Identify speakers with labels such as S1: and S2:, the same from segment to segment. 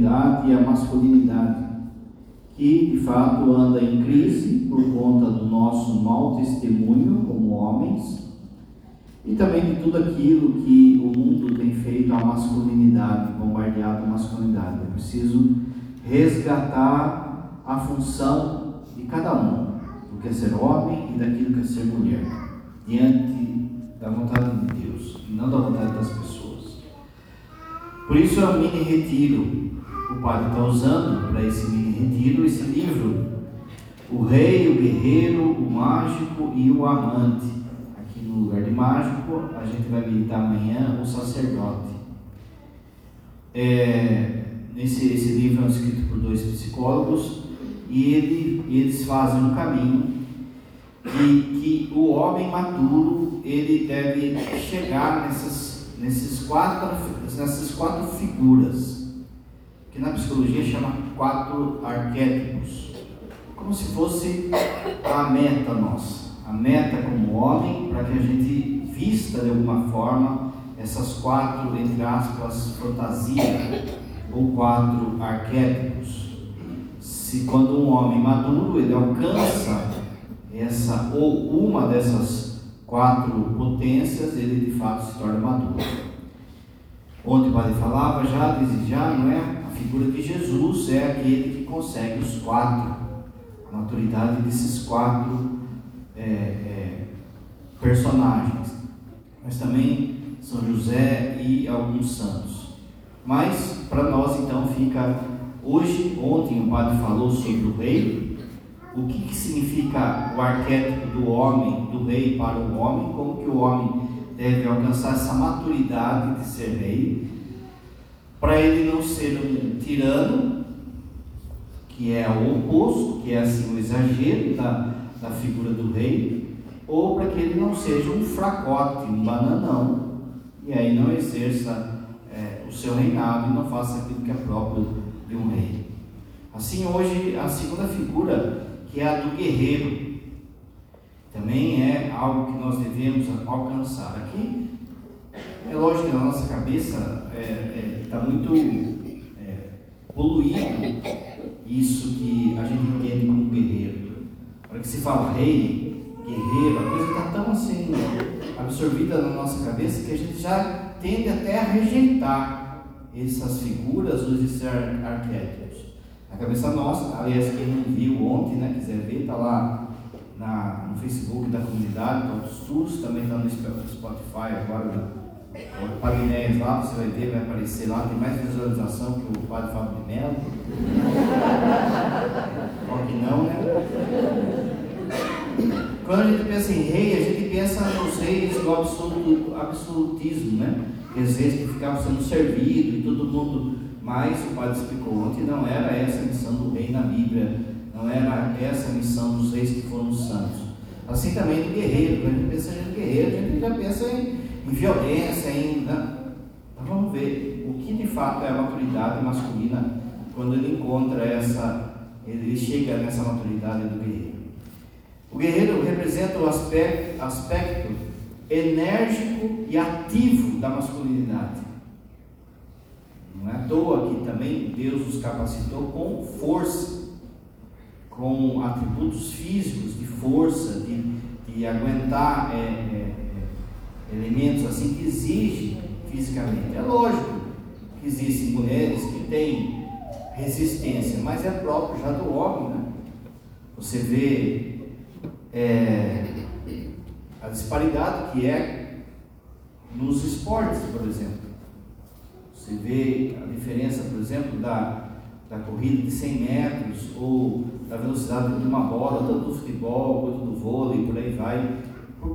S1: feminilidade e a masculinidade, que de fato anda em crise por conta do nosso mau testemunho como homens e também de tudo aquilo que o mundo tem feito à masculinidade, bombardeado a masculinidade. É preciso resgatar a função de cada um, do que é ser homem e daquilo que é ser mulher, diante da vontade de Deus e não da vontade das pessoas. Por isso é um mini retiro. O padre está usando para esse retiro esse livro, O Rei, o Guerreiro, o Mágico e o Amante no lugar de mágico, a gente vai meditar amanhã o sacerdote. É, esse, esse livro é escrito por dois psicólogos e ele, eles fazem um caminho que, que o homem maduro ele deve chegar nessas, quatro, nessas quatro figuras, que na psicologia chama quatro arquétipos, como se fosse a meta nossa a meta como homem, para que a gente vista de alguma forma essas quatro, entre aspas, fantasias ou quatro arquétipos. Se quando um homem maduro ele alcança essa ou uma dessas quatro potências, ele de fato se torna maduro. Onde o padre falava já, desde já, não é? Figura de Jesus é aquele que consegue os quatro, a maturidade desses quatro é, é, personagens, mas também São José e alguns santos. Mas para nós então fica hoje, ontem o padre falou sobre o rei, o que, que significa o arquétipo do homem, do rei para o homem, como que o homem deve alcançar essa maturidade de ser rei, para ele não ser um tirano, que é o oposto, que é assim o exagero da, da figura do rei, ou para que ele não seja um fracote, um bananão, e aí não exerça é, o seu reinado e não faça aquilo que é próprio de um rei. Assim, hoje, a segunda figura, que é a do guerreiro, também é algo que nós devemos alcançar. Aqui, é lógico que na nossa cabeça está é, é, tá muito é, poluído isso que a gente entende como guerreiro. Para que se fala rei, guerreiro, a coisa está tão assim absorvida na nossa cabeça que a gente já tende até a rejeitar essas figuras ou esses arquétipos. A cabeça nossa, aliás, quem não viu ontem, né, quiser ver, está lá na, no Facebook da comunidade, do Autostus, também está no Spotify agora, o Padre Inés lá, você vai ver, vai aparecer lá, tem mais visualização que o Padre Fábio de Mello. Só que não, né? Quando a gente pensa em rei, a gente pensa nos reis do absoluto, absolutismo, né? Aqueles reis que ficavam sendo servidos e todo mundo. Mas o padre explicou ontem, não era essa a missão do rei na Bíblia, não era essa a missão dos reis que foram santos. Assim também do guerreiro, quando a gente pensa em guerreiro, a gente já pensa em, em violência? Então vamos ver o que de fato é a maturidade masculina quando ele encontra essa, ele chega nessa maturidade do guerreiro. O guerreiro representa o aspecto, aspecto enérgico e ativo da masculinidade. Não é à toa que também Deus os capacitou com força, com atributos físicos de força, de, de aguentar é, é, elementos assim que exigem fisicamente. É lógico que existem mulheres que têm resistência, mas é próprio já do homem. Né? Você vê é, a disparidade que é nos esportes, por exemplo. Você vê a diferença, por exemplo, da, da corrida de 100 metros ou da velocidade de uma bola, tanto do futebol quanto do vôlei, por aí vai,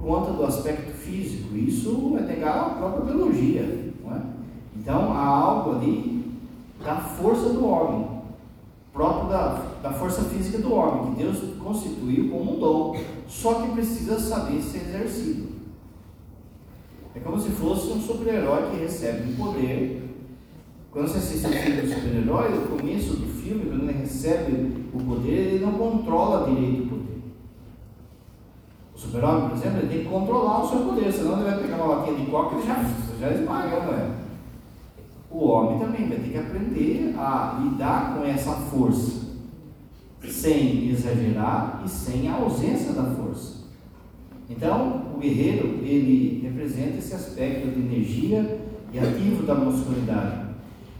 S1: conta do aspecto físico. Isso é negar a própria biologia. É? Então há algo ali da força do homem próprio da, da força física do homem, que Deus constituiu como um dom, só que precisa saber ser exercido. É como se fosse um super-herói que recebe um poder. Quando você assiste um filme do super-herói, no começo do filme, quando ele recebe o poder, ele não controla direito o poder. O super-homem, por exemplo, ele tem que controlar o seu poder, senão ele vai pegar uma latinha de coca e já, já esmaga, não é? o homem também vai ter que aprender a lidar com essa força, sem exagerar e sem a ausência da força. Então, o guerreiro, ele representa esse aspecto de energia e ativo da muscularidade.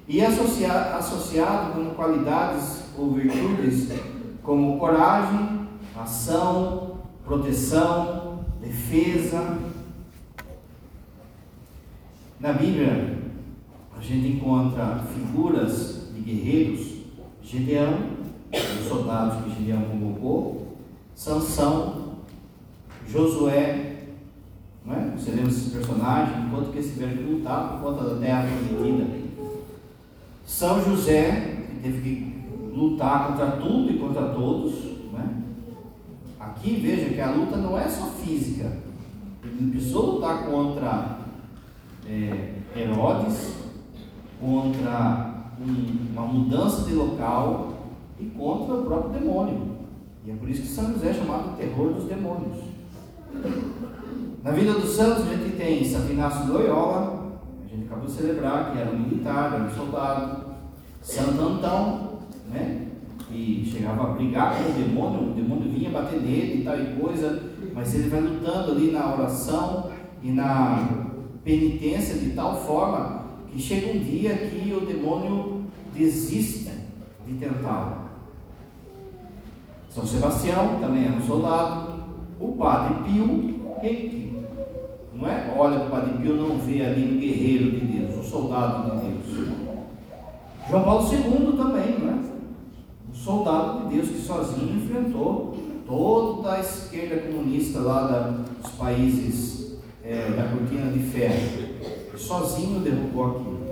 S1: E associado, associado com qualidades ou virtudes como coragem, ação, proteção, defesa. Na Bíblia, a gente encontra figuras de guerreiros, Gideão, os soldados que Gideão convocou, Sansão, Josué, não é? Você lembra esses personagens, enquanto que eles tiveram que lutar por conta da terra prometida. São José, que teve que lutar contra tudo e contra todos. Aqui veja que a luta não é só física. Ele precisou lutar contra é, Herodes, contra um, uma mudança de local e contra o próprio demônio. E é por isso que São José é chamado de terror dos demônios. Na vida dos santos a gente tem Santo Inácio de Loyola, a gente acabou de celebrar que era um militar, era um soldado. Santo Antão, né? Que chegava a brigar com o demônio, o demônio vinha bater nele e tal e coisa, mas ele vai lutando ali na oração e na penitência de tal forma que chega um dia que o demônio desiste de tentá-lo. São Sebastião também era um soldado. O padre Pio, quem não é? Olha, o padre Pio não vê ali um guerreiro de Deus, um soldado de Deus. João Paulo II também, não é? Soldado de Deus que sozinho enfrentou toda a esquerda comunista lá da, dos países é, da cortina de ferro. Sozinho derrubou aquilo.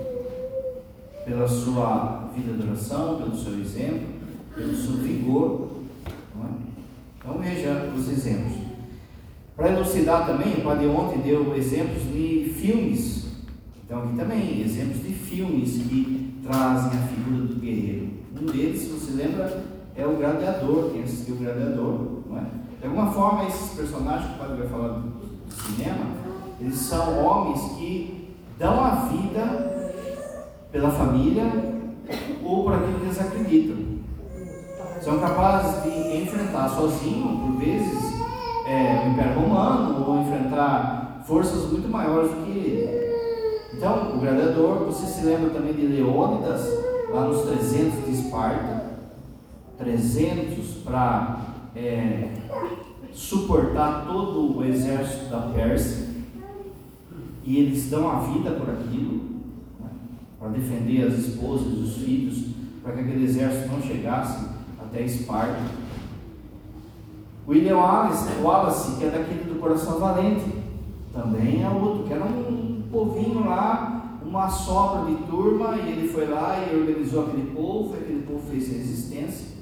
S1: Pela sua vida de oração, pelo seu exemplo, pelo seu vigor. É? Então veja os exemplos. Para elucidar também, o Padre ontem deu exemplos de filmes. Então aqui também, exemplos de filmes que trazem a figura do guerreiro. Um deles, se você lembra, é o gladiador, quem assistiu o gladiador, não é? De alguma forma, esses personagens que o Padre vai falar do, cinema, eles são homens que dão a vida pela família ou por aquilo que eles acreditam. São capazes de enfrentar sozinho, por vezes, é, o Império Romano ou enfrentar forças muito maiores do que ele. Então, o gladiador, você se lembra também de Leônidas, lá nos 300 de Esparta, 300 para é, suportar todo o exército da Pérsia, e eles dão a vida por aquilo, né, para defender as esposas os filhos, para que aquele exército não chegasse até Esparta. William Wallace, Wallace, que é daquele do Coração Valente, também é outro, que era um povinho lá, uma sobra de turma, e ele foi lá e organizou aquele povo fez resistência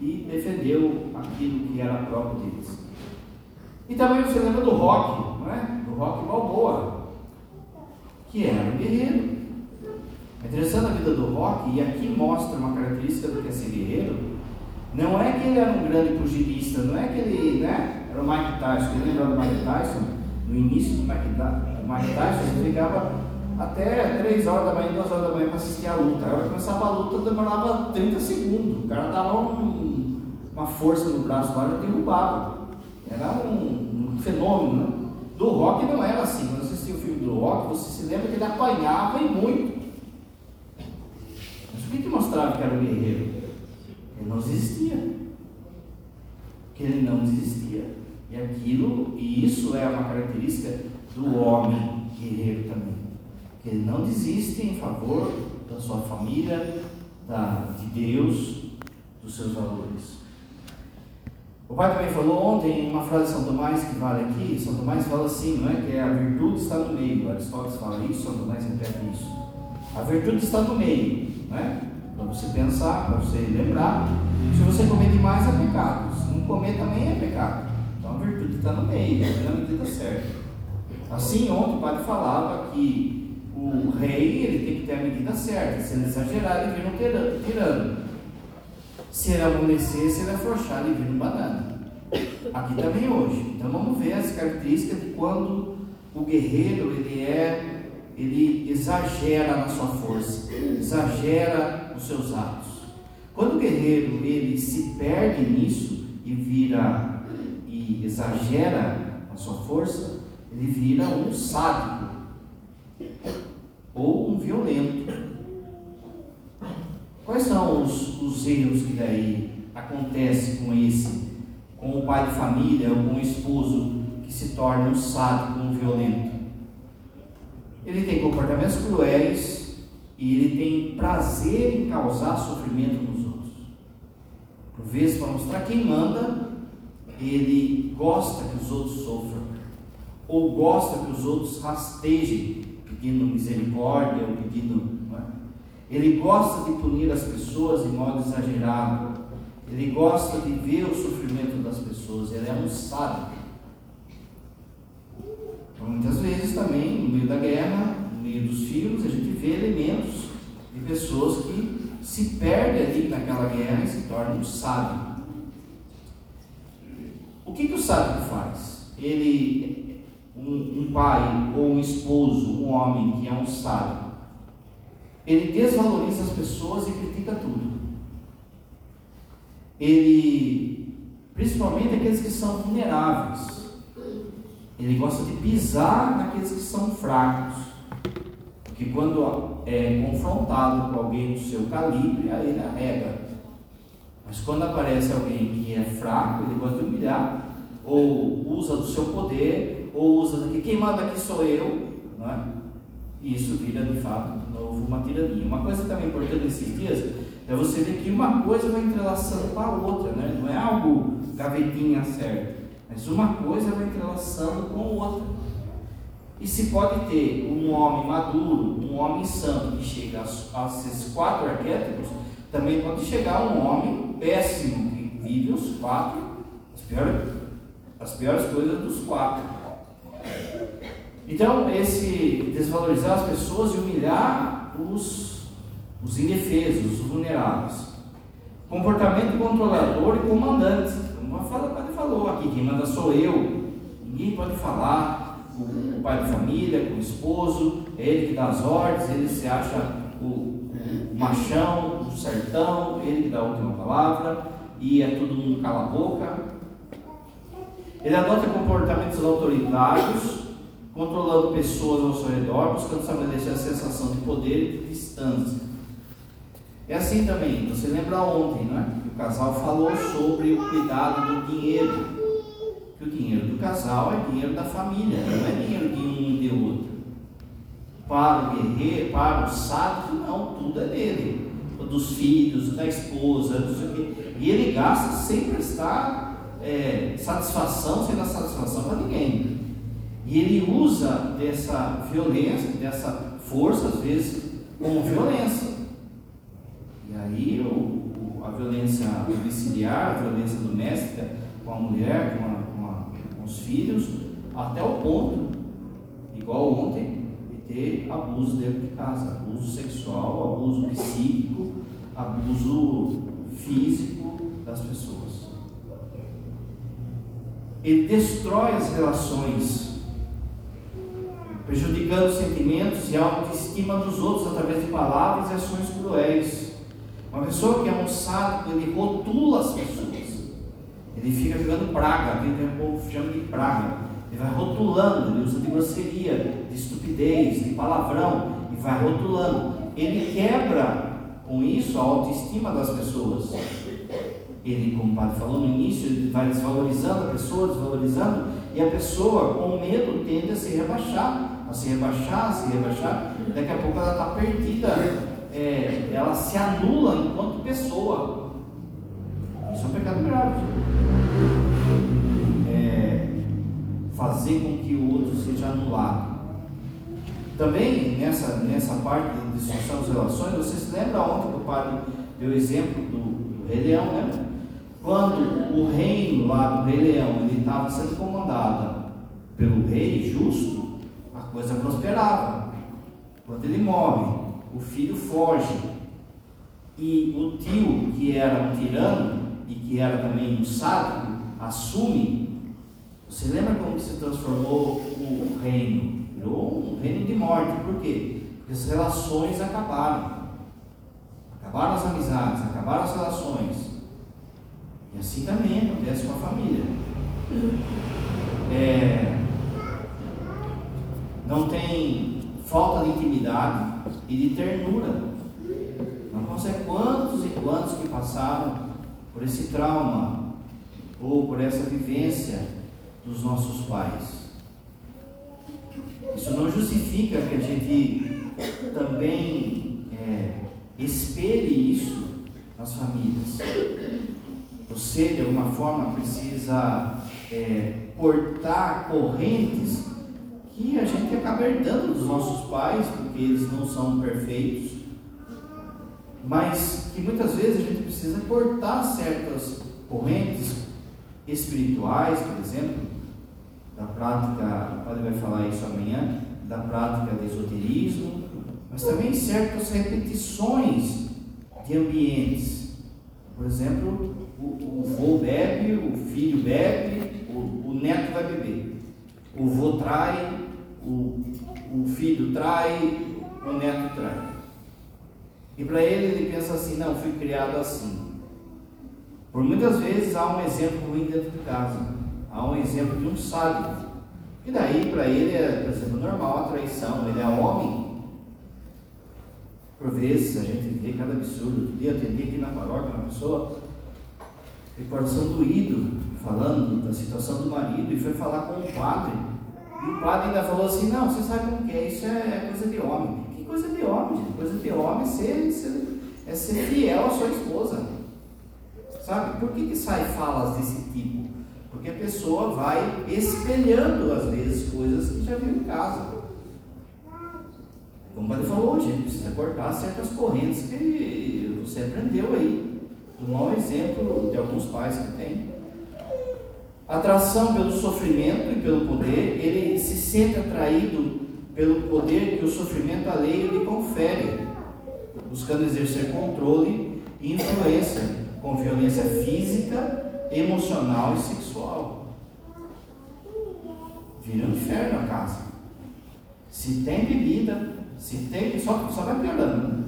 S1: e defendeu aquilo que era próprio deles. E também você lembra do Rock, não é? Do Rock Balboa, que era um guerreiro. É interessante a vida do Rock, e aqui mostra uma característica do que é ser guerreiro. Não é que ele era um grande pugilista, não é que ele né, era o Mike Tyson. Lembra do Mike Tyson? No início do Mike, Mike Tyson, ele ficava até 3 horas da manhã, 2 horas da manhã para assistir a luta. A hora que começava a luta demorava 30 segundos. O cara dava um, uma força no braço lá e derrubava. Era um, um fenômeno. Né? Do rock não era assim. Quando você assistia o filme do rock, você se lembra que ele apanhava e muito. Mas o que, que mostrava que era um guerreiro? Ele não desistia. Que ele não desistia. E aquilo, e isso é uma característica do homem guerreiro também. Que não desiste em favor da sua família, da, de Deus, dos seus valores. O pai também falou ontem uma frase de São Tomás que vale aqui. São Tomás fala assim, não é? Que a virtude está no meio. Aristóteles fala isso, São Tomás repete isso. A virtude está no meio, não é? Para você pensar, para você lembrar. Se você comer demais é pecado. Se não comer também é pecado. Então a virtude está no meio, é na medida certa. Assim, ontem o padre falava que o rei ele tem que ter a medida certa. Se ele exagerar, ele vira um tirano. Se ele amolecer, se ele afrouxar, ele vira um banana. Aqui também hoje. Então vamos ver as características de quando o guerreiro ele é ele exagera na sua força, exagera nos seus atos. Quando o guerreiro ele se perde nisso e vira e exagera a sua força, ele vira um sádico ou um violento. Quais são os, os erros que daí acontece com esse, com o pai de família ou com o esposo que se torna um sádico, um violento? Ele tem comportamentos cruéis e ele tem prazer em causar sofrimento nos outros. Por vezes, para mostrar quem manda, ele gosta que os outros sofram, ou gosta que os outros rastejem, pedindo misericórdia ou pedindo. É? Ele gosta de punir as pessoas de modo exagerado, ele gosta de ver o sofrimento das pessoas, ele é um sábio. Muitas vezes também, no meio da guerra, no meio dos filhos, a gente vê elementos de pessoas que se perdem ali naquela guerra e se tornam sábios. O que, que o sábio faz? Ele, um, um pai ou um esposo, um homem que é um sábio, ele desvaloriza as pessoas e critica tudo. Ele, principalmente aqueles que são vulneráveis, ele gosta de pisar naqueles que são fracos. Porque quando é confrontado com alguém do seu calibre, aí ele arrega. Mas quando aparece alguém que é fraco, ele gosta de humilhar, ou usa do seu poder, ou usa que quem manda aqui sou eu, não é? E isso vira de fato de novo uma tirania. Uma coisa também importante nesses dias é você ver que uma coisa vai entrelaçando com a outra, né? não é algo gavetinha certo. Mas uma coisa vai entrelaçando com outra. E se pode ter um homem maduro, um homem santo que chega a, esses quatro arquétipos, também pode chegar um homem péssimo que vive os quatro, as piores, as piores coisas dos quatro. Então, esse desvalorizar as pessoas e humilhar os, os indefesos, os vulneráveis. Comportamento controlador e comandante. Uma fala, o padre falou aqui, quem manda sou eu. Ninguém pode falar. O, o pai de família, o esposo, é ele que dá as ordens, ele se acha o, o machão, o sertão, ele que dá a última palavra, e é todo mundo cala a boca. Ele adota comportamentos autoritários, controlando pessoas ao seu redor, buscando estabelecer a sensação de poder e de distância. É assim também, você lembra ontem, não é? o casal falou sobre o cuidado do dinheiro. Que o dinheiro do casal é dinheiro da família, não é dinheiro de um e de outro. Para o guerreiro, para o sábio, não, tudo é dele. Dos filhos, da esposa, do sei E ele gasta sem prestar é, satisfação, sem dar satisfação para ninguém. E ele usa dessa violência, dessa força, às vezes, como violência. E aí o, a violência domiciliar, a violência doméstica com a mulher, com, a, com, a, com os filhos, até o ponto, igual ontem, de ter abuso dentro de casa, abuso sexual, abuso psíquico, abuso físico das pessoas. Ele destrói as relações, prejudicando os sentimentos e a autoestima dos outros através de palavras e ações cruéis uma pessoa que é um sádico, ele rotula as pessoas. Ele fica jogando praga, aquele o povo chama de praga. Ele vai rotulando, ele usa de grosseria, de estupidez, de palavrão, e vai rotulando. Ele quebra com isso a autoestima das pessoas. Ele, como o padre falou no início, ele vai desvalorizando a pessoa, desvalorizando, e a pessoa, com medo, tende a se rebaixar, a se rebaixar, a se rebaixar. Daqui a pouco ela está perdida é, ela se anula enquanto pessoa. Isso é um pecado grave. É, fazer com que o outro seja anulado. Também nessa, nessa parte de destruição das relações, você se lembra ontem que o padre deu o exemplo do, do Rei Leão, né? Quando o reino lá do Rei Leão estava sendo comandado pelo rei justo, a coisa prosperava. Quando ele morre, o filho foge. E o tio, que era um tirano e que era também um sábio, assume. Você lembra como se transformou o reino? Virou um reino de morte. Por quê? Porque as relações acabaram. Acabaram as amizades, acabaram as relações. E assim também acontece com a família. É, não tem falta de intimidade e de ternura. Não consegue quantos e quantos que passaram por esse trauma ou por essa vivência dos nossos pais. Isso não justifica que a gente também é, espelhe isso nas famílias. Você, de alguma forma, precisa é, cortar correntes que a gente acaba herdando dos nossos pais, porque eles não são perfeitos, mas que muitas vezes a gente precisa cortar certas correntes espirituais, por exemplo, da prática, o padre vai falar isso amanhã, da prática do esoterismo, mas também certas repetições de ambientes. Por exemplo, o, o vô bebe, o filho bebe, o, o neto vai beber. O vô trai, o, o filho trai, o neto trai. E para ele, ele pensa assim: não, fui criado assim. Por muitas vezes há um exemplo ruim dentro de casa, há um exemplo de um sábio. E daí, para ele, é, por exemplo, normal a traição. Ele é homem. Por vezes a gente vê cada absurdo. Eu atendi aqui na paróquia uma pessoa, de coração doído, falando da situação do marido, e foi falar com o padre. E o padre ainda falou assim: Não, você sabe como que é, isso é coisa de homem. Que coisa de homem, gente? Coisa de homem é ser, ser, é ser fiel à sua esposa. Sabe? Por que, que sai falas desse tipo? Porque a pessoa vai espelhando, às vezes, coisas que já viu em casa. Como o falou, gente precisa cortar certas correntes que você aprendeu aí. Um mau exemplo de alguns pais que tem atração pelo sofrimento e pelo poder, ele se sente atraído pelo poder que o sofrimento alheio lhe confere, buscando exercer controle e influência com violência física, emocional e sexual. Vira um inferno a casa. Se tem bebida, se tem. Só, só vai piorando. Né?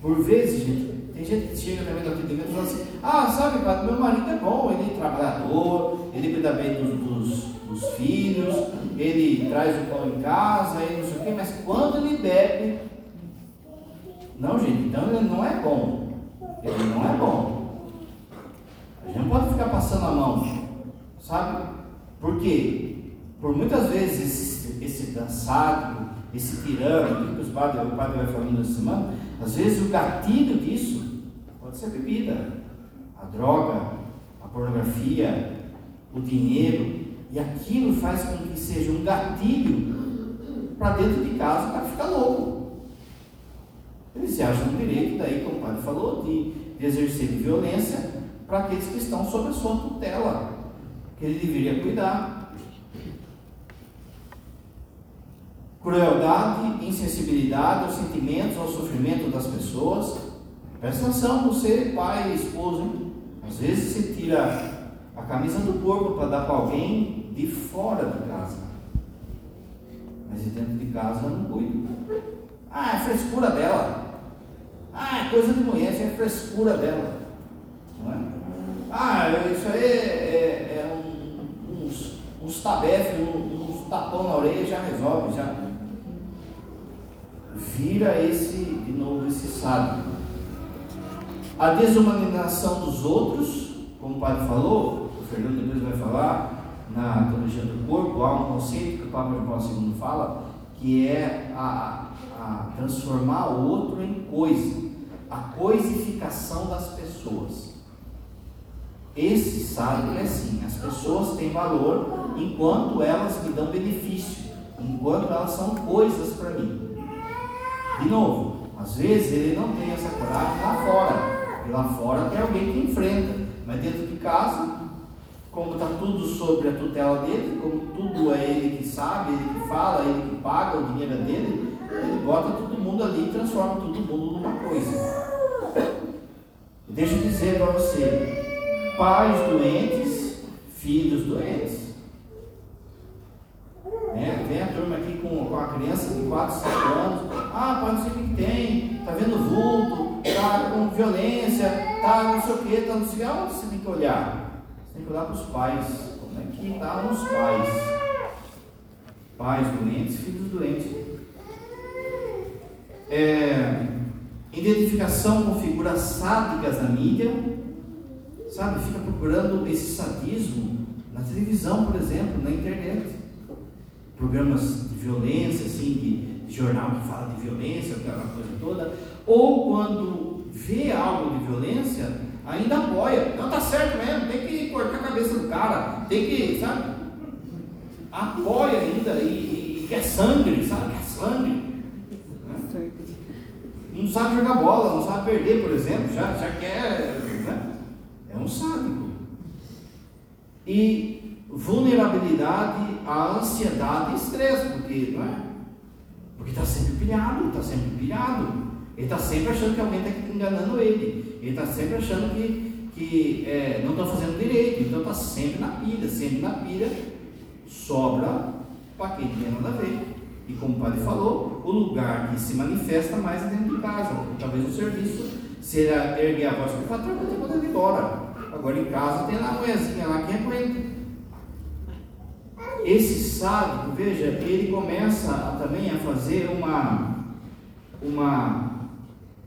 S1: Por vezes, gente, tem gente que chega também no atendimento e fala assim: Ah, sabe, padre, meu marido é bom, ele é trabalhador, ele cuida bem dos, dos, dos filhos, ele traz o pão em casa, ele não sei o quê, mas quando ele bebe. Não, gente, então ele não é bom. Ele não é bom. A não pode ficar passando a mão, sabe? Por quê? Por muitas vezes esse, esse dançado, esse tirano, que os padres, o padre vai falando essa semana, às vezes o gatilho disso Pode ser bebida, a droga, a pornografia, o dinheiro, e aquilo faz com que seja um gatilho para dentro de casa para ficar louco. Eles se acham direito, daí, como o padre falou, de, de exercer violência para aqueles que estão sob a sua tutela, que ele deveria cuidar. Crueldade, insensibilidade aos sentimentos, ao sofrimento das pessoas, Presta atenção, você, pai, esposo, hein? às vezes você tira a camisa do corpo para dar para alguém de fora de casa. Mas de dentro de casa não cuida. Ah, é frescura dela. Ah, é coisa de mulher, é frescura dela. Isso aí é, é, é um, uns, uns tabefes, uns, uns tapão na orelha já resolve, já. Vira esse, de novo, esse sábio a desumanização dos outros, como o padre falou, o Fernando depois vai falar, na teologia do corpo, há um conceito que o Papa João Paulo II fala, que é a, a transformar o outro em coisa, a coisificação das pessoas. Esse sábio é assim: as pessoas têm valor enquanto elas me dão benefício, enquanto elas são coisas para mim. De novo, às vezes ele não tem essa coragem lá fora, e lá fora tem alguém que enfrenta. Mas dentro de casa, como está tudo sobre a tutela dele, como tudo é ele que sabe, ele que fala, ele que paga, o dinheiro é dele, ele bota todo mundo ali e transforma todo mundo numa coisa. Deixa eu dizer para você, pais doentes, filhos doentes. Né? É, tem a turma aqui com, com a criança de 4, 5 anos. Ah, pai, não sei o que tem, tá vendo vulto, tá com violência, tá não sei o que, tá não sei você tem que olhar? Você tem que olhar para os pais. Como é que está os pais? Pais doentes, filhos doentes. É, identificação com figuras sádicas na mídia sabe? Fica procurando esse sadismo na televisão, por exemplo, na internet. Programas de violência, assim, de jornal que fala de violência, aquela coisa toda. Ou quando vê algo de violência, ainda apoia. Não tá certo mesmo, tem que cortar a cabeça do cara, tem que, sabe? Apoia ainda e, e quer sangue, sabe? Quer sangue. Né? Não sabe jogar bola, não sabe perder, por exemplo, já, já quer. É um. E vulnerabilidade à ansiedade e estresse, porque não é? Porque está sempre pilhado, está sempre pilhado. Ele está sempre achando que alguém está enganando ele. Ele está sempre achando que, que é, não está fazendo direito. Então está sempre na pilha, sempre na pilha. Sobra para quem tem nada a ver. E como o padre falou, o lugar que se manifesta mais é dentro de casa. Talvez o serviço, se ele erguer a voz para o patrão, tem poder ir embora. Agora em casa tem lá a mulherzinha lá que aguenta. Esse sádico, veja, ele começa a, também a fazer uma, uma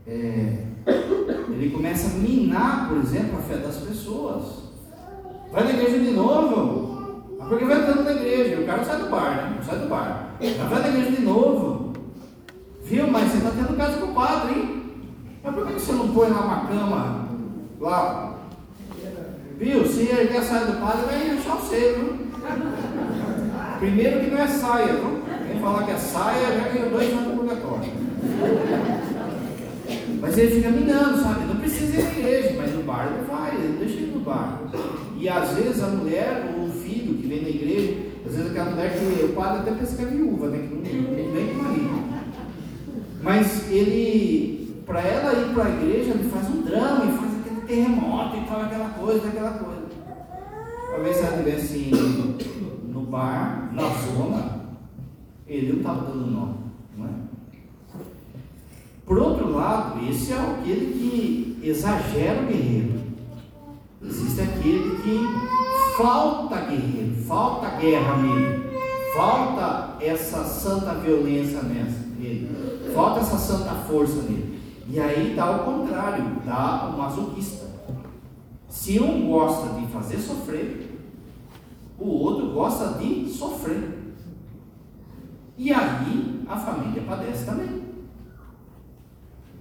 S1: é, ele começa a minar, por exemplo, a fé das pessoas. Vai na igreja de novo, porque vai entrando na igreja, o cara sai do bar, né? Não sai do bar. Vai na igreja de novo. Viu? Mas você está tendo caso com o padre, hein? Mas por que você não põe lá uma cama lá? Viu? Se erguer a saia do padre, vai achar o seio, Primeiro que não é saia, viu? Quem falar que é saia, já ganhou dois anos no purgatório. Mas ele fica minando, sabe? Não precisa ir na igreja, mas no bar ele vai, ele deixa ele no bar. E às vezes a mulher ou o filho que vem na igreja, às vezes aquela mulher que o padre até pensa que é viúva, né? Que não, não vem com marido. Mas ele, para ela ir para a igreja, ele faz um drama, ele faz terremoto e tal, aquela coisa, aquela coisa. Talvez se ela estivesse no, no bar, na zona, ele não estava dando nó, não é? Por outro lado, esse é aquele que exagera o guerreiro. Existe aquele que falta guerreiro, falta guerra nele, falta essa santa violência nele, falta essa santa força nele. E aí dá o contrário, dá o masoquista. Se um gosta de fazer sofrer, o outro gosta de sofrer. E aí a família padece também.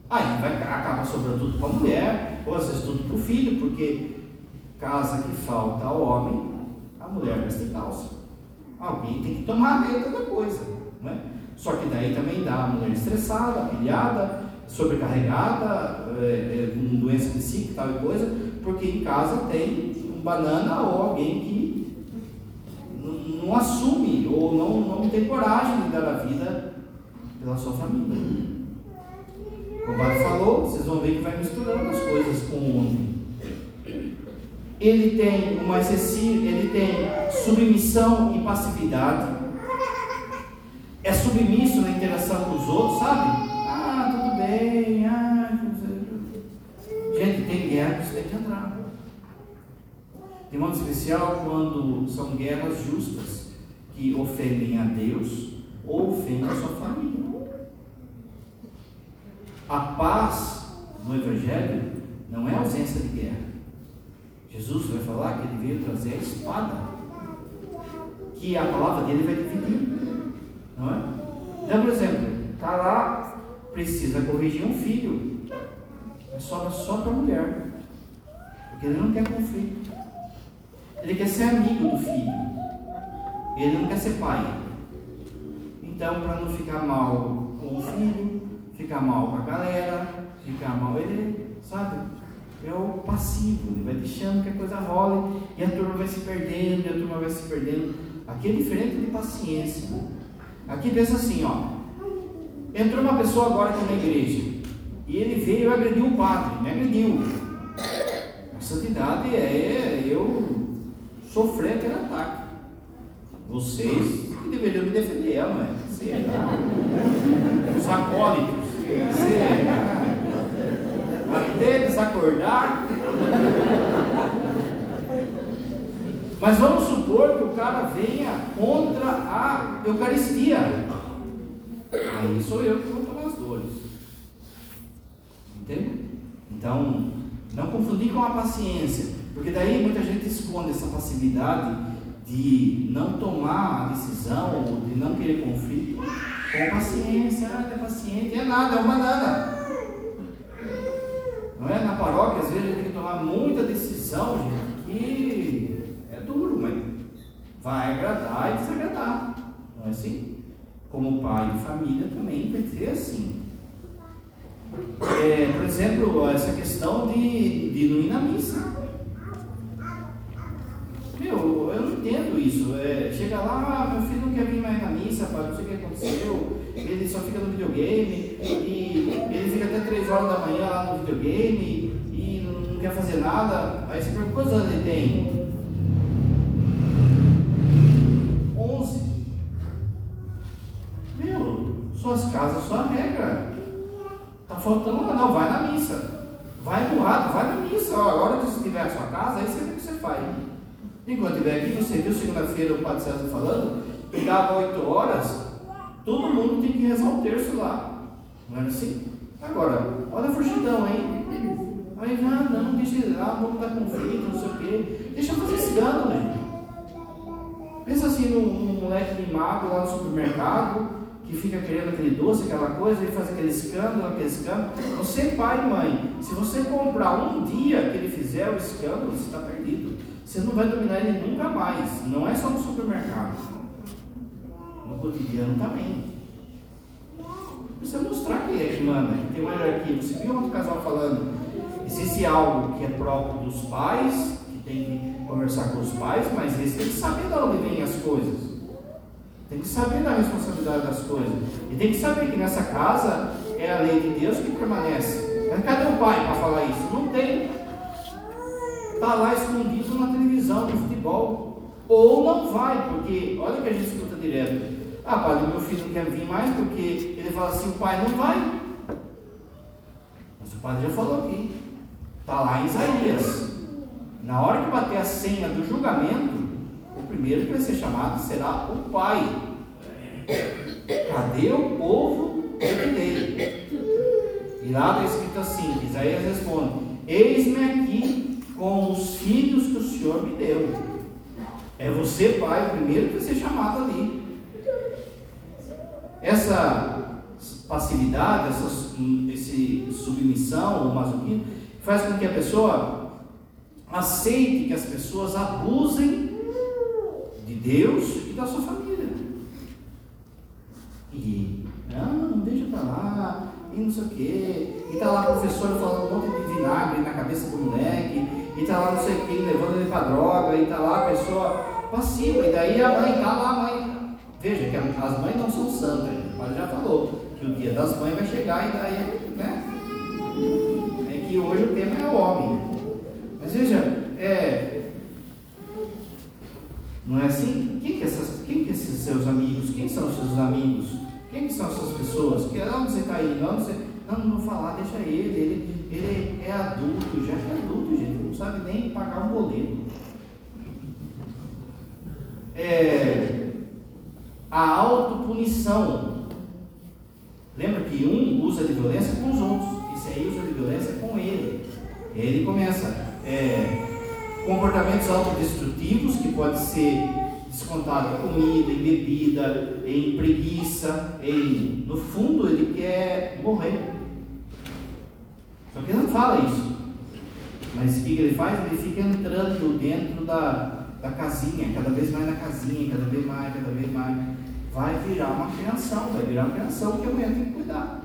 S1: Aí vai, acaba sobrando tudo para a mulher, ou às vezes tudo para o filho, porque casa que falta ao homem, a mulher veste calça. Alguém tem que tomar a da coisa. Né? Só que daí também dá a mulher estressada, pilhada, sobrecarregada, é, é, com doença psíquica tal e coisa, porque em casa tem um banana ou alguém que não, assume ou não, não tem coragem de dar a vida pela sua família. O Mário falou, vocês vão ver que vai misturando as coisas com o homem. Ele tem uma excessiva, ele tem submissão e passividade. É submisso na interação com os outros, sabe? Bem, ah, gente, tem guerra que tem que entrar. Tem modo especial quando são guerras justas que ofendem a Deus ou ofendem a sua família. A paz no Evangelho não é ausência de guerra. Jesus vai falar que ele veio trazer a espada, que a palavra dele vai dividir. Não é? Então, por exemplo, está lá, precisa corrigir um filho, mas sobra só para a mulher, porque ele não quer conflito. Ele quer ser amigo do filho, ele não quer ser pai. Então, para não ficar mal com o filho, ficar mal com a galera, ficar mal, ele, sabe? É o passivo, ele vai deixando que a coisa role e a turma vai se perdendo, e a turma vai se perdendo. Aqui é diferente de paciência. Aqui pensa assim, ó. Entrou uma pessoa agora aqui na igreja e ele veio e agrediu o padre, me agrediu. A santidade é eu sofrer aquele ataque. Vocês que deveriam me defender, ela, não é? Tá? Os acólitos. até desacordar. Mas vamos supor que o cara venha contra a Eucaristia. Sou eu que vou tomar as dores. Entende? Então, não confundir com a paciência. Porque daí muita gente esconde essa passividade de não tomar a decisão ou de não querer conflito com paciência. Ah, é paciente, é nada, é uma banana. Não é? Na paróquia, às vezes, a gente tem que tomar muita decisão, gente, que é duro, mas vai agradar e desagradar. Não é assim? Como pai e família também vai ser assim. É, por exemplo, essa questão de, de não ir na missa. Meu, eu não entendo isso. É, chega lá, ah, meu filho não quer vir mais na missa, pai, não sei o que aconteceu, ele só fica no videogame, e ele fica até 3 horas da manhã lá no videogame, e não, não quer fazer nada. Aí você pergunta quantos anos ele tem? Suas casas, sua regra. Tá faltando não, vai na missa. Vai empurrado, vai na missa. Ó, a hora que você estiver na sua casa, aí você vê o que você faz. Enquanto estiver aqui, você viu segunda-feira o Padre César falando, que dava 8 horas, todo mundo tem que rezar o terço lá. Não era assim? Agora, olha a fugidão, hein? Aí, ah, não, deixa ele lá, vamos dar conflito, não sei o quê. Deixa eu fazer escândalo, né? Pensa assim num, num moleque mimado lá no supermercado, que fica querendo aquele doce, aquela coisa, e faz aquele escândalo, aquele escândalo. Você, pai e mãe, se você comprar um dia que ele fizer o escândalo, você está perdido. Você não vai dominar ele nunca mais. Não é só no supermercado. No cotidiano também. Precisa mostrar quem é que manda, que tem uma hierarquia. Você viu outro casal falando, existe algo que é próprio dos pais, que tem que conversar com os pais, mas eles têm que saber de onde vêm as coisas. Tem que saber da responsabilidade das coisas. E tem que saber que nessa casa é a lei de Deus que permanece. Mas cadê o pai para falar isso? Não tem está lá escondido na televisão, no futebol. Ou não vai, porque olha o que a gente escuta direto. Ah, pai, meu filho não quer vir mais porque ele fala assim, o pai não vai. Mas o padre já falou aqui. Está lá em Isaías. Na hora que bater a senha do julgamento, primeiro que vai ser chamado será o pai. Cadê o povo dele? E lá está escrito assim: Isaías responde: Eis-me aqui com os filhos que o Senhor me deu. É você, pai, o primeiro que vai ser chamado ali. Essa passividade, essa esse submissão ou masoquismo, faz com que a pessoa aceite que as pessoas abusem Deus e da sua família. E, não, deixa para lá, e não sei o quê. E está lá a professora falando um monte de vinagre na cabeça do moleque, e está lá não sei quem levando ele para droga, e está lá a pessoa passiva, e daí a mãe, está lá a mãe. Veja que as mães não são santas, pai já falou que o dia das mães vai chegar e daí, né? É que hoje o tema é o homem. Mas veja, é, não é assim? Quem que, essas, quem que esses seus amigos? Quem são seus amigos? Quem que são essas pessoas? Que, onde você está indo? Onde você... Não, não vou falar, deixa ele. Ele, ele é adulto, já é adulto, gente. Não sabe nem pagar um boleto. É, a autopunição. Lembra que um usa de violência com os outros. Esse aí usa de violência com ele. Ele começa. É, comportamentos autodestrutivos, que pode ser descontado em comida, em bebida, em preguiça, em, no fundo ele quer morrer. Só que ele não fala isso. Mas o que ele faz? Ele fica entrando dentro da, da casinha, cada vez mais na casinha, cada vez mais, cada vez mais. Vai virar uma criação, vai virar uma criação que a mulher tem que cuidar.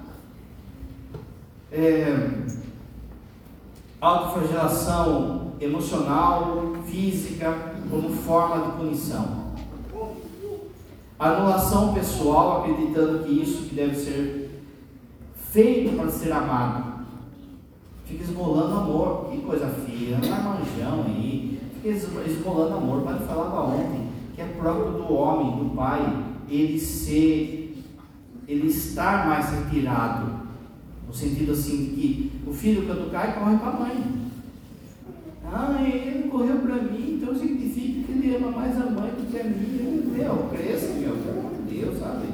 S1: É, autoflagelação emocional, física, como forma de punição. Anulação pessoal, acreditando que isso que deve ser feito para ser amado fica esmolando amor. Que coisa feia, um marmanjão aí. Fica esmolando amor. Falar para ontem que é próprio do homem, do pai, ele ser, ele estar mais retirado. No sentido assim que o filho quando cai corre para a mãe. Ah, ele correu para mim, então significa que ele ama mais a mãe do que a mim. Meu, cresça, meu, pelo amor de Deus, sabe?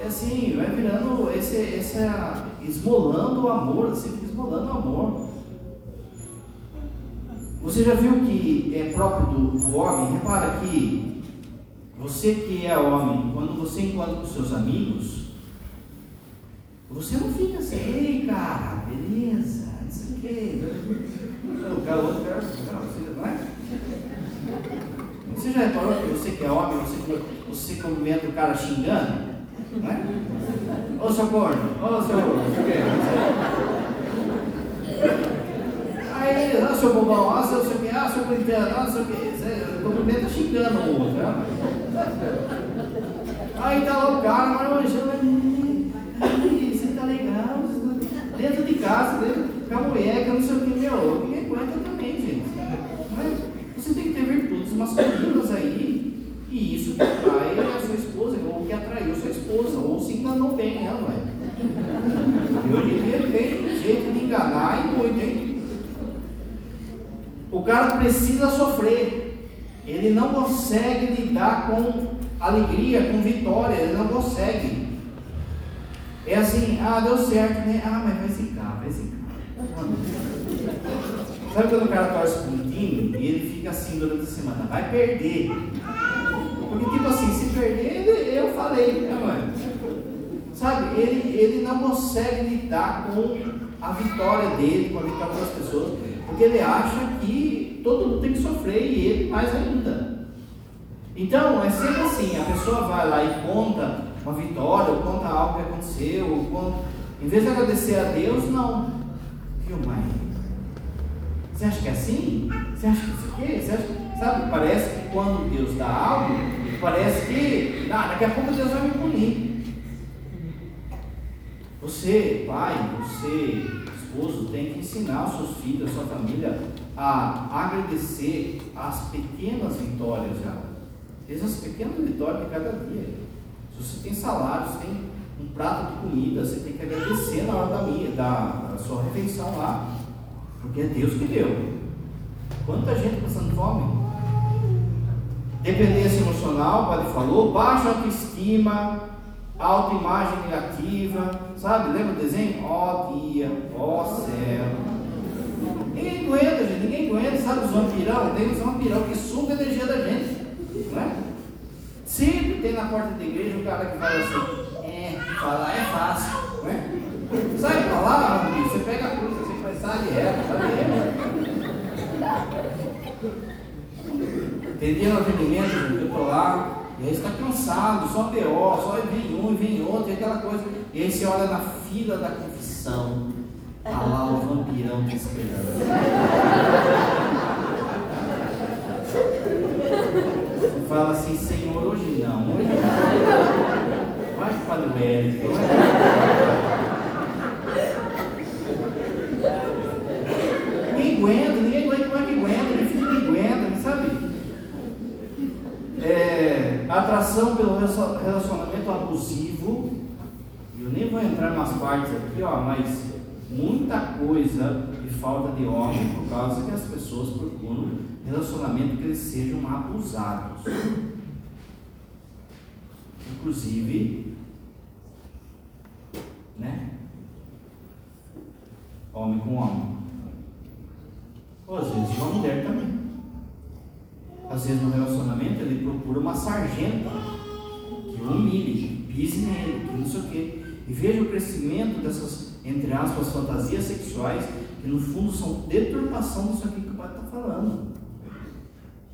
S1: É assim, vai virando esse, esse esmolando o amor, assim, esmolando o amor. Você já viu que é próprio do, do homem? Repara que você que é homem, quando você encontra com seus amigos, você não fica assim, ei cara, beleza, isso aqui. O cara, outro cara, não, é? Você já reparou que você que é homem, você, você cumprimenta o cara xingando? Não é? Ô seu corno, ô seu. Aí, ah, seu bobão, ah, seu, seu, ah, seu corintiano, ah, seu que. Você cumprimenta xingando o outro, né? Aí tá lá o cara, marmanjando, aí, você tá legal, dentro de casa, dentro com a mulher, que eu não sei o que, meu, ninguém aguenta também, gente. Mas você tem que ter virtudes masculinas aí, e isso que atrai a sua esposa, ou que atraiu sua esposa, enganou bem ela, ué. E hoje em dia tem jeito de enganar e muito, hein? O cara precisa sofrer. Ele não consegue lidar com alegria, com vitória, ele não consegue. É assim, ah, deu certo, né? Ah, mas vai zicar, vai zicar. Sabe quando o cara torce para um time e ele fica assim durante a semana? Vai perder. Porque, tipo assim, se perder, eu falei, né, mãe? Sabe, ele, ele não consegue lidar com a vitória dele, com a vitória das pessoas, porque ele acha que todo mundo tem que sofrer e ele mais ainda. Então, é sempre assim: a pessoa vai lá e conta uma vitória, ou conta algo que aconteceu, ou conta... em vez de agradecer a Deus, não. Viu, mãe? Você acha que é assim? Você acha que isso aqui? Você acha que... Sabe, parece que quando Deus dá algo, parece que ah, daqui a pouco Deus vai me punir. Você, pai, você, esposo, tem que ensinar os seus filhos, a sua família a agradecer as pequenas vitórias já. Essas pequenas vitórias de cada dia. Se você tem salário, se tem um prato de comida, você tem que agradecer na hora da, minha, da, da sua refeição lá. Porque é Deus que deu. Quanta gente passando fome? Dependência emocional, o padre falou, baixa autoestima, autoimagem negativa, sabe? Lembra o desenho? Ó dia, ó céu. Ninguém aguenta, gente, ninguém aguenta, sabe os vampirão? Tem os vampirão que suga a energia da gente, não é? Sempre tem na porta da igreja um cara que fala assim, é, falar é fácil, não é? Pra lá, você pega a cruz, você vai sair reto, sabe. Tem dia no atendimento, eu tô lá, e aí está cansado, só pior, só vem um vem outro, e aquela coisa. E aí você olha na fila da confissão, tá lá o vampirão te esperando. Você fala assim, Senhor, hoje não, hoje não. Vai para o médico. Ninguém aguenta, ninguém aguenta, como é que aguenta, ninguém aguenta, sabe? Atração pelo relacionamento abusivo. Eu nem vou entrar nas partes aqui, ó, mas muita coisa de falta de homem por causa que as pessoas procuram relacionamento que eles sejam abusados. Inclusive, né? Homem com homem. Ou às vezes uma mulher também. Às vezes no relacionamento ele procura uma sargenta que o humilhe, que pise nele, que não sei o quê. E veja o crescimento dessas, entre aspas, fantasias sexuais, que no fundo são deturpação disso aqui que o pai está falando.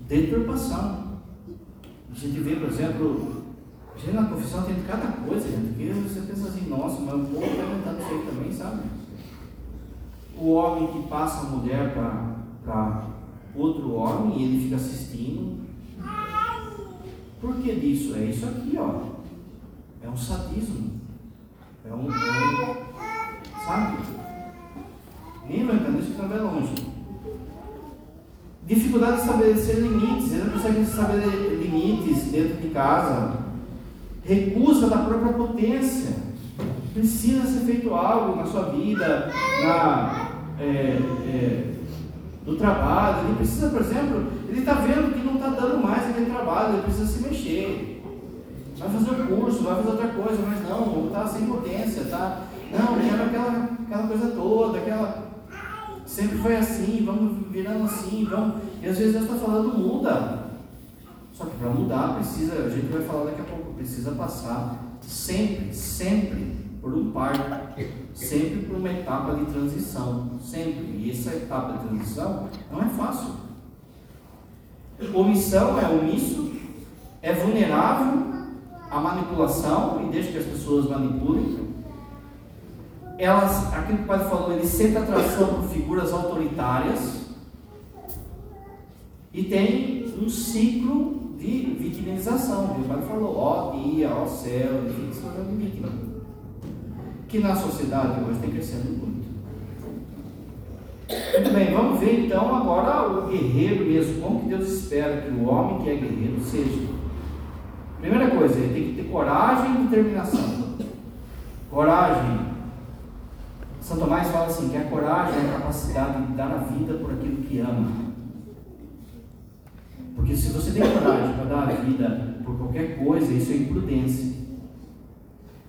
S1: Deturpação. A gente vê, por exemplo, a gente na confissão tem cada coisa, gente, que você pensa assim, nossa, mas o povo está inventando isso aí também, sabe? O homem que passa a mulher para outro homem e ele fica assistindo. Por que disso? É isso aqui, ó. É um sadismo. É um. É um sabe? Vai entender isso que está bem longe. Dificuldade de estabelecer limites. Ele não consegue estabelecer limites dentro de casa. Recusa da própria potência. Precisa ser feito algo na sua vida, na, é, é, no trabalho. Ele precisa, por exemplo, ele está vendo que não está dando mais aquele trabalho, ele precisa se mexer. Vai fazer um curso, vai fazer outra coisa, mas não, está sem potência, tá? Não, quero aquela, aquela coisa toda, aquela. Sempre foi assim, vamos virando assim, vamos. E às vezes Deus está falando, muda. Só que para mudar precisa, a gente vai falar daqui a pouco, precisa passar sempre, sempre por um parto, sempre por uma etapa de transição, sempre. E essa etapa de transição não é fácil. Omissão é omisso, é vulnerável à manipulação e deixa que as pessoas manipulem. Elas, aquilo que o pai falou, ele sente atração por figuras autoritárias e tem um ciclo de vitimização. O pai falou, ó dia, ó céu, enfim, fazendo vítima. Que na sociedade hoje tem crescendo muito. Muito bem, vamos ver então agora o guerreiro mesmo, como que Deus espera que o homem que é guerreiro seja. Primeira coisa, ele tem que ter coragem e determinação. Coragem. São Tomás fala assim, que a coragem é a capacidade de dar a vida por aquilo que ama. Porque se você tem coragem para dar a vida por qualquer coisa, isso é imprudência.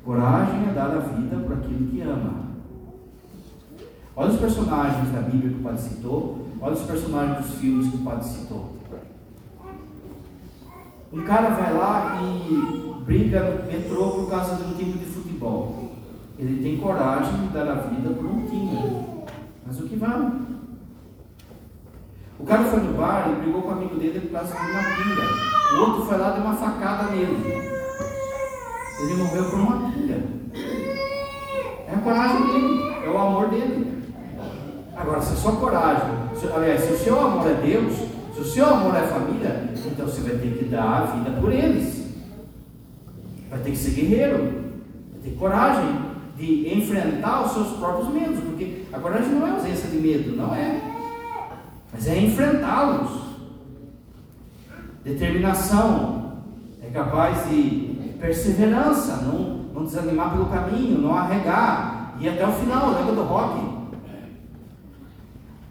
S1: Coragem é dar a vida por aquilo que ama. Olha os personagens da Bíblia que o Padre citou, olha os personagens dos filmes que o Padre citou. Um cara vai lá e briga no metrô por causa de um time de futebol. Ele tem coragem de dar a vida por um time. Mas o que vale? O cara foi no bar e brigou com o amigo dele por causa de uma pinga. O outro foi lá e deu uma facada nele. Ele morreu por uma pinga. É a coragem dele, é o amor dele. Agora, se a sua coragem, se, aliás, se o seu amor é Deus, se o seu amor é família, então você vai ter que dar a vida por eles. Vai ter que ser guerreiro, vai ter coragem de enfrentar os seus próprios medos, porque a coragem não é ausência de medo, não é. Mas é enfrentá-los. Determinação, é capaz de perseverança, não, não desanimar pelo caminho, não arregar, e até o final, lembra do rock?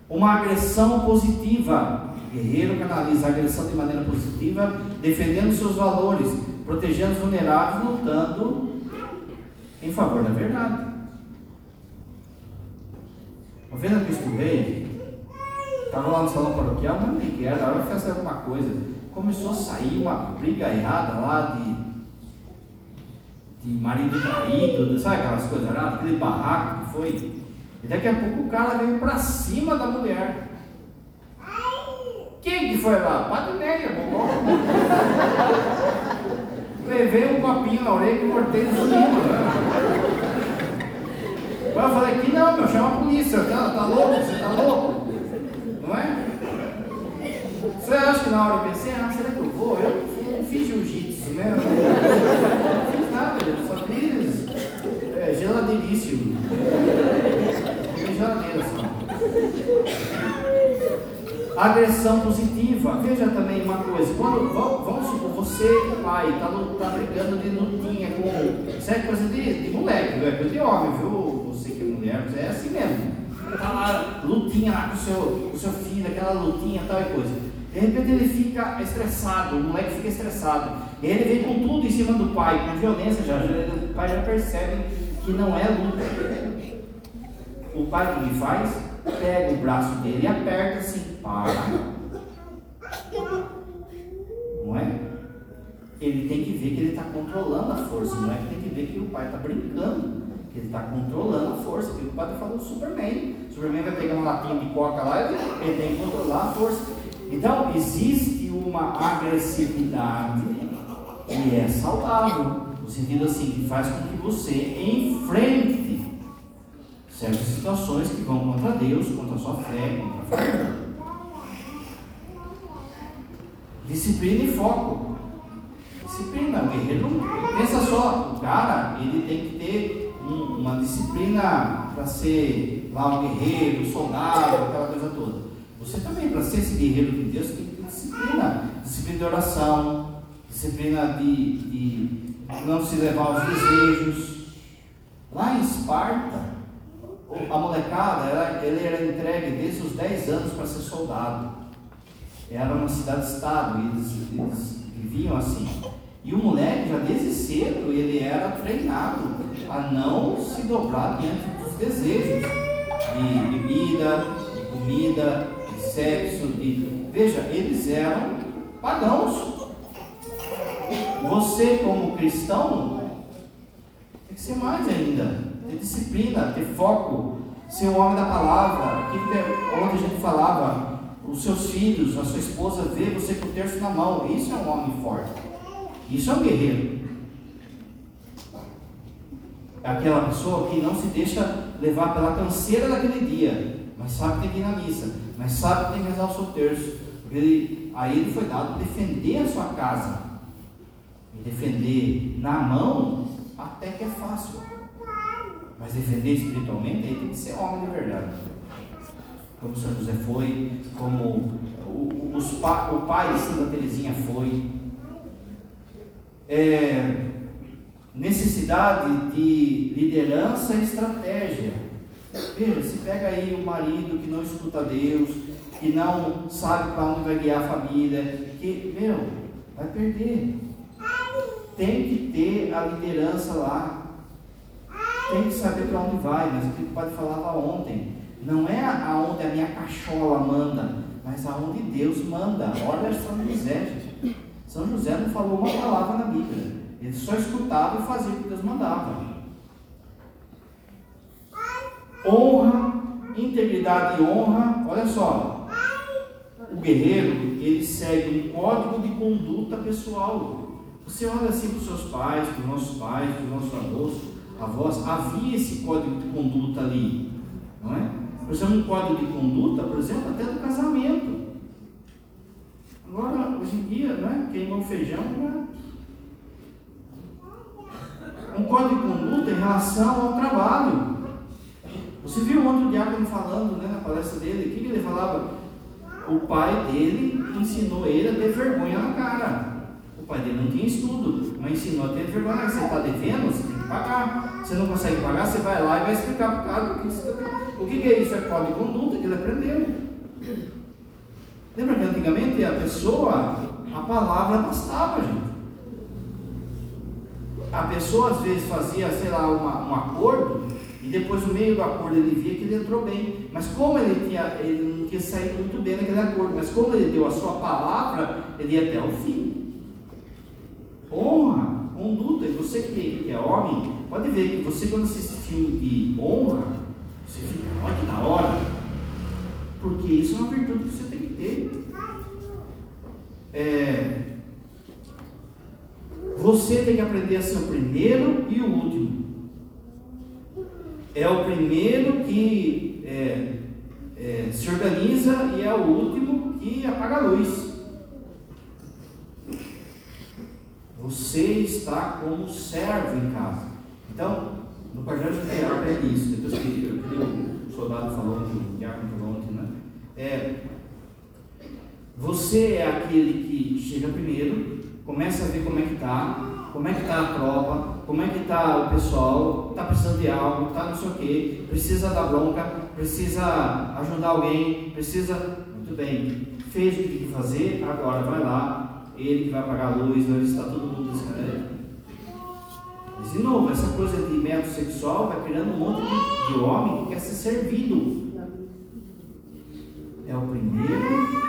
S1: Uma agressão positiva. O guerreiro canaliza a agressão de maneira positiva, defendendo seus valores, protegendo os vulneráveis, lutando em favor da verdade. Vez na Cristo Rei, estava lá no salão paroquial, não lembro que era, na hora de fazer alguma coisa, começou a sair uma briga errada lá de, de marido traído, sabe aquelas coisas erradas, aquele barraco que foi. E daqui a pouco o cara veio para cima da mulher. Quem que foi lá? Padre Neia, Levei um copinho na orelha e cortei o menino. Eu falei, aqui não, meu, chama a polícia. Tá, tá louco? Você tá louco? Não é? Você acha que na hora eu pensei, ah, será que eu vou? Eu não fiz jiu-jitsu, né? Não fiz nada, eu só fiz só. Agressão positiva. Veja também uma coisa. Quando, vamos, supor, você, pai, está tá brigando de lutinha com. Isso é coisa de, de moleque, não é coisa de homem, viu? Você que é mulher, é assim mesmo. Está lá, lutinha lá com o seu, com seu filho, aquela lutinha, tal e coisa. De repente ele fica estressado, o moleque fica estressado. Ele vem com tudo em cima do pai, com violência já o pai já percebe que não é luta. O pai o que faz? Pega o braço dele e aperta assim, para. Não é? Ele tem que ver que ele está controlando a força, não é que tem que ver que o pai está brincando, que ele está controlando a força, que o pai está falando Superman. Superman vai pegar uma latinha de coca lá ele tem que controlar a força. Então, existe uma agressividade que é saudável, no sentido assim, que faz com que você enfrente certas situações que vão contra Deus, contra a sua fé, contra a fé. Disciplina e foco. Disciplina, o guerreiro pensa só, o cara, ele tem que ter um, uma disciplina para ser lá um guerreiro, um soldado, aquela coisa toda. Você também, para ser esse guerreiro de Deus, tem que ter disciplina. Disciplina de oração, disciplina de, de não se levar aos desejos. Lá em Esparta, a molecada, ela, ele era entregue desde os 10 anos para ser soldado. Era uma cidade-estado, eles, eles viviam assim. E o moleque, já desde cedo, ele era treinado a não se dobrar diante dos desejos de bebida, de comida, de sexo. De... Veja, eles eram pagãos. Você, como cristão, tem que ser mais ainda. Ter disciplina, ter foco, ser um homem da palavra. Ontem a gente falava, os seus filhos, a sua esposa vê você com o terço na mão. Isso é um homem forte. Isso é um guerreiro. É aquela pessoa que não se deixa levar pela canseira daquele dia, mas sabe que tem que ir na missa, mas sabe que tem que rezar o seu terço. Ele, aí ele foi dado defender a sua casa. Defender na mão, até que é fácil. Mas defender espiritualmente, aí tem que ser homem de verdade. Como São José foi, como o, os, o pai de Santa Teresinha foi. É, necessidade de liderança e estratégia. Veja, se pega aí o marido que não escuta Deus, que não sabe para onde vai guiar a família, que, meu, vai perder. Tem que ter a liderança lá. Tem que saber para onde vai, mas o que o padre falava ontem, não é aonde a minha cachola manda, mas aonde Deus manda. Olha São José, gente. São José não falou uma palavra na Bíblia. Ele só escutava e fazia o que Deus mandava. Honra, integridade e honra. Olha só. O guerreiro, ele segue um código de conduta pessoal. Você olha assim para os seus pais, para os nossos pais, para os nossos avós, avós, havia esse código de conduta ali. Não é? Por exemplo, um código de conduta, por exemplo, até do casamento. Agora, hoje em dia, né, queimou feijão, né? um código de conduta em relação ao trabalho. Você viu ontem o diácono falando né, na palestra dele, o que, ele falava? O pai dele ensinou ele a ter vergonha na cara. Pai não tinha estudo, mas ensinou a ter vergonha. Você está devendo, você tem que pagar. Você não consegue pagar, você vai lá e vai explicar para o cara o que você está O que, que é isso? É código de conduta que ele aprendeu. Lembra que antigamente a pessoa, a palavra bastava, gente a pessoa às vezes fazia, sei lá, uma, um acordo, e depois no meio do acordo ele via que ele entrou bem. Mas como ele, tinha, ele não tinha saído muito bem naquele acordo, mas como ele deu a sua palavra, ele ia até o fim. Honra, conduta, e você que, que é homem, pode ver que você quando assiste filme de honra, você fica, olha que da hora. Porque isso é uma virtude que você tem que ter. É, você tem que aprender a ser o primeiro e o último. É o primeiro que é, é, se organiza e é o último que apaga a luz. Você está como servo em casa. Então, no Pajé de aprende isso. Depois que, o soldado falou, o diácono falou ontem, né? É, você é aquele que chega primeiro, começa a ver como é que está, como é que está a tropa, como é que está o pessoal, está precisando de algo, está não sei o que, precisa dar bronca, precisa ajudar alguém, precisa. Muito bem, fez o que tem que fazer, agora vai lá, ele que vai apagar a luz, vai visitar todo mundo desse cara. Mas de novo, essa coisa de método sexual vai criando um monte de, de homem que quer ser servido. É o primeiro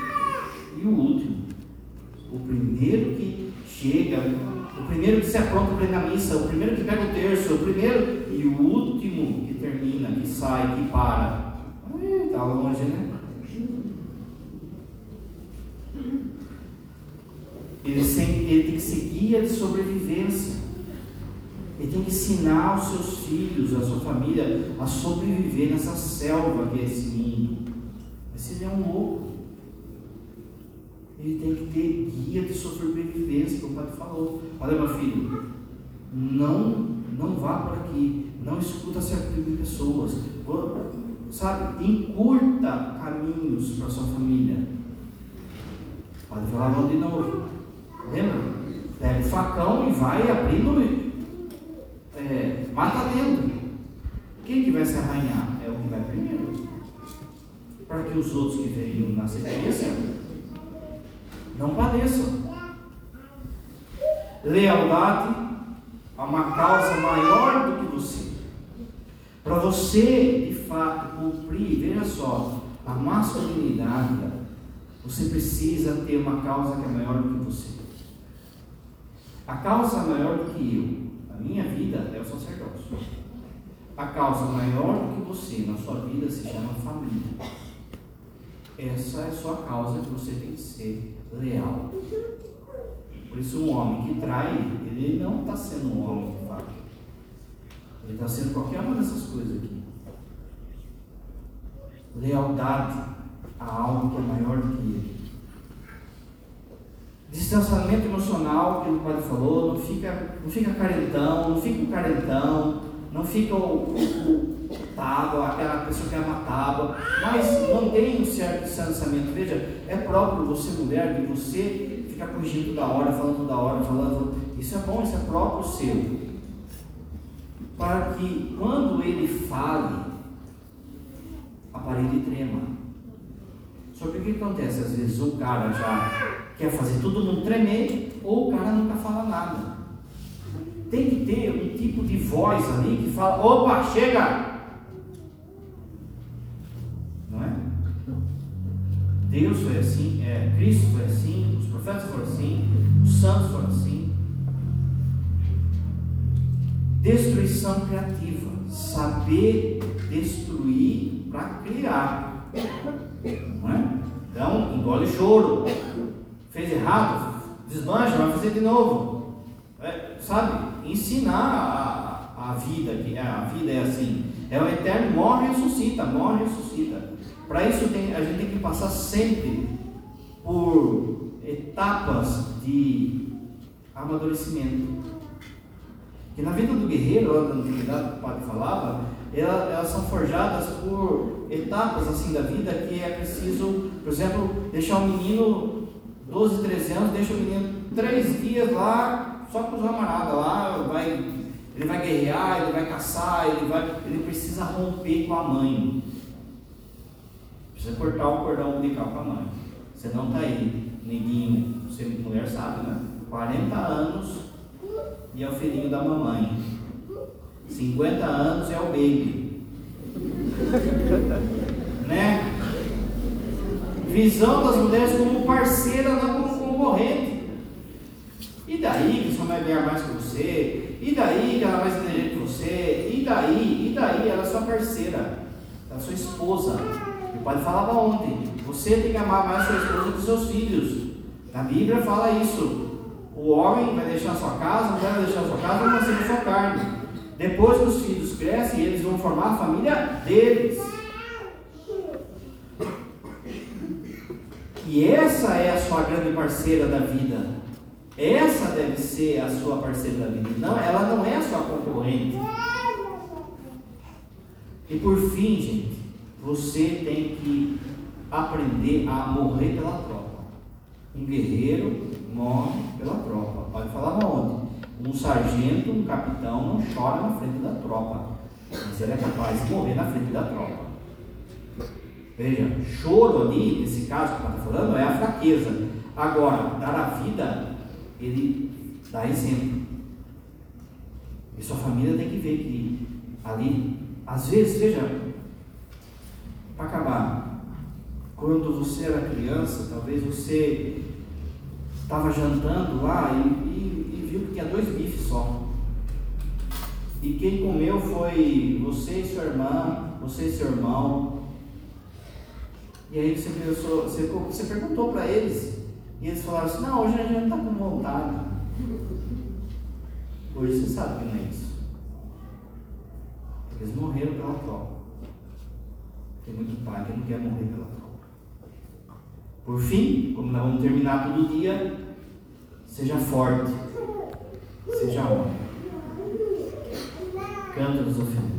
S1: e o último. O primeiro que chega, o primeiro que se apronta para ir na missa, o primeiro que pega o terço, o primeiro e o último que termina, que sai, que para. Está longe, né? Ele, ele tem que ser guia de sobrevivência. Ele tem que ensinar os seus filhos, a sua família, a sobreviver nessa selva que é esse mundo. Mas ele é um louco ele tem que ter guia de sobrevivência, o pai falou. Olha, meu filho, não, não vá por aqui, não escuta certo tipo de pessoas, sabe, encurta caminhos para sua família. Pode falar não de novo. Lembra? Pega o facão e vai abrindo, é, mata dentro. quem que vai se arranhar? É o que vai primeiro. Para que os outros que venham na sequência não padeçam. Lealdade a uma causa maior do que você. Para você, de fato, cumprir, veja só, a masculinidade, você precisa ter uma causa que é maior do que você. A causa maior do que eu, a minha vida, é o sacerdócio. A causa maior do que você na sua vida se chama família. Essa é a sua causa que você tem que ser leal. Por isso, um homem que trai, ele não está sendo um homem de fato. Ele está sendo qualquer uma dessas coisas aqui. Lealdade a algo que é maior do que ele. Distanciamento emocional, que o padre falou, não fica, não fica carentão, não fica um carentão, não fica o, o, tábua, aquela pessoa que ama tábua, mas tem um certo distanciamento. Veja, é próprio você, mulher, de você ficar fugindo toda hora, falando toda hora, falando. Isso é bom, isso é próprio seu. Para que quando ele fale, a parede trema. Só que o que acontece? Às vezes o cara já quer fazer todo mundo tremer, ou o cara nunca fala nada. Tem que ter um tipo de voz ali que fala: opa, chega! Não é? Deus foi assim, é, Cristo foi assim, os profetas foram assim, os santos foram assim. Destruição criativa, saber destruir para criar. Não é? Então, engole choro. Fez errado, desmancha, vai fazer de novo. É, sabe? Ensinar a, a vida, que a vida é assim. É o eterno, morre e ressuscita, morre e ressuscita. Para isso tem, a gente tem que passar sempre por etapas de amadurecimento. Que na vida do guerreiro, lá da antiguidade que o padre falava, elas, elas são forjadas por etapas assim da vida que é preciso, por exemplo, deixar o menino 12, 13 anos, deixa o menino três dias lá, só com os camaradas lá, vai, ele vai guerrear, ele vai caçar, ele, vai, ele precisa romper com a mãe. Precisa cortar o cordão umbilical com a mãe. Você não está aí, neguinho, você mulher sabe, né? 40 anos e é o filhinho da mamãe. 50 anos é o baby. né? Visão das mulheres como parceira, não como concorrente. E daí que sua mãe ganhar mais que você? E daí que ela é mais inteligente que você? E daí? E daí? Ela é sua parceira, ela é sua esposa. O pai falava ontem: você tem que amar mais sua esposa que seus filhos. A Bíblia fala isso. O homem vai deixar sua casa, a mulher vai deixar sua casa, vai ser sua carne. Depois que os filhos crescem, eles vão formar a família deles. E essa é a sua grande parceira da vida. Essa deve ser a sua parceira da vida. Não, ela não é a sua concorrente. E por fim, gente, você tem que aprender a morrer pela tropa. Um guerreiro morre pela tropa. Pode falar onde? Um sargento, um capitão não chora na frente da tropa, mas ele é capaz de morrer na frente da tropa. Veja, choro ali, nesse caso que está falando, é a fraqueza. Agora, dar a vida, ele dá exemplo. E sua família tem que ver que ali, às vezes, veja, para acabar, quando você era criança, talvez você estava jantando lá e, e, e viu que tinha dois bifes só. E quem comeu foi você e sua irmã, você e seu irmão. E aí você, pensou, você, você perguntou para eles, e eles falaram assim, não, hoje a gente não está com vontade. Hoje você sabe que não é isso. Eles morreram pela tropa. Tem muito pai que não quer morrer pela tropa. Por fim, como nós vamos terminar todo dia, seja forte, seja homem. Canta nos ofendas.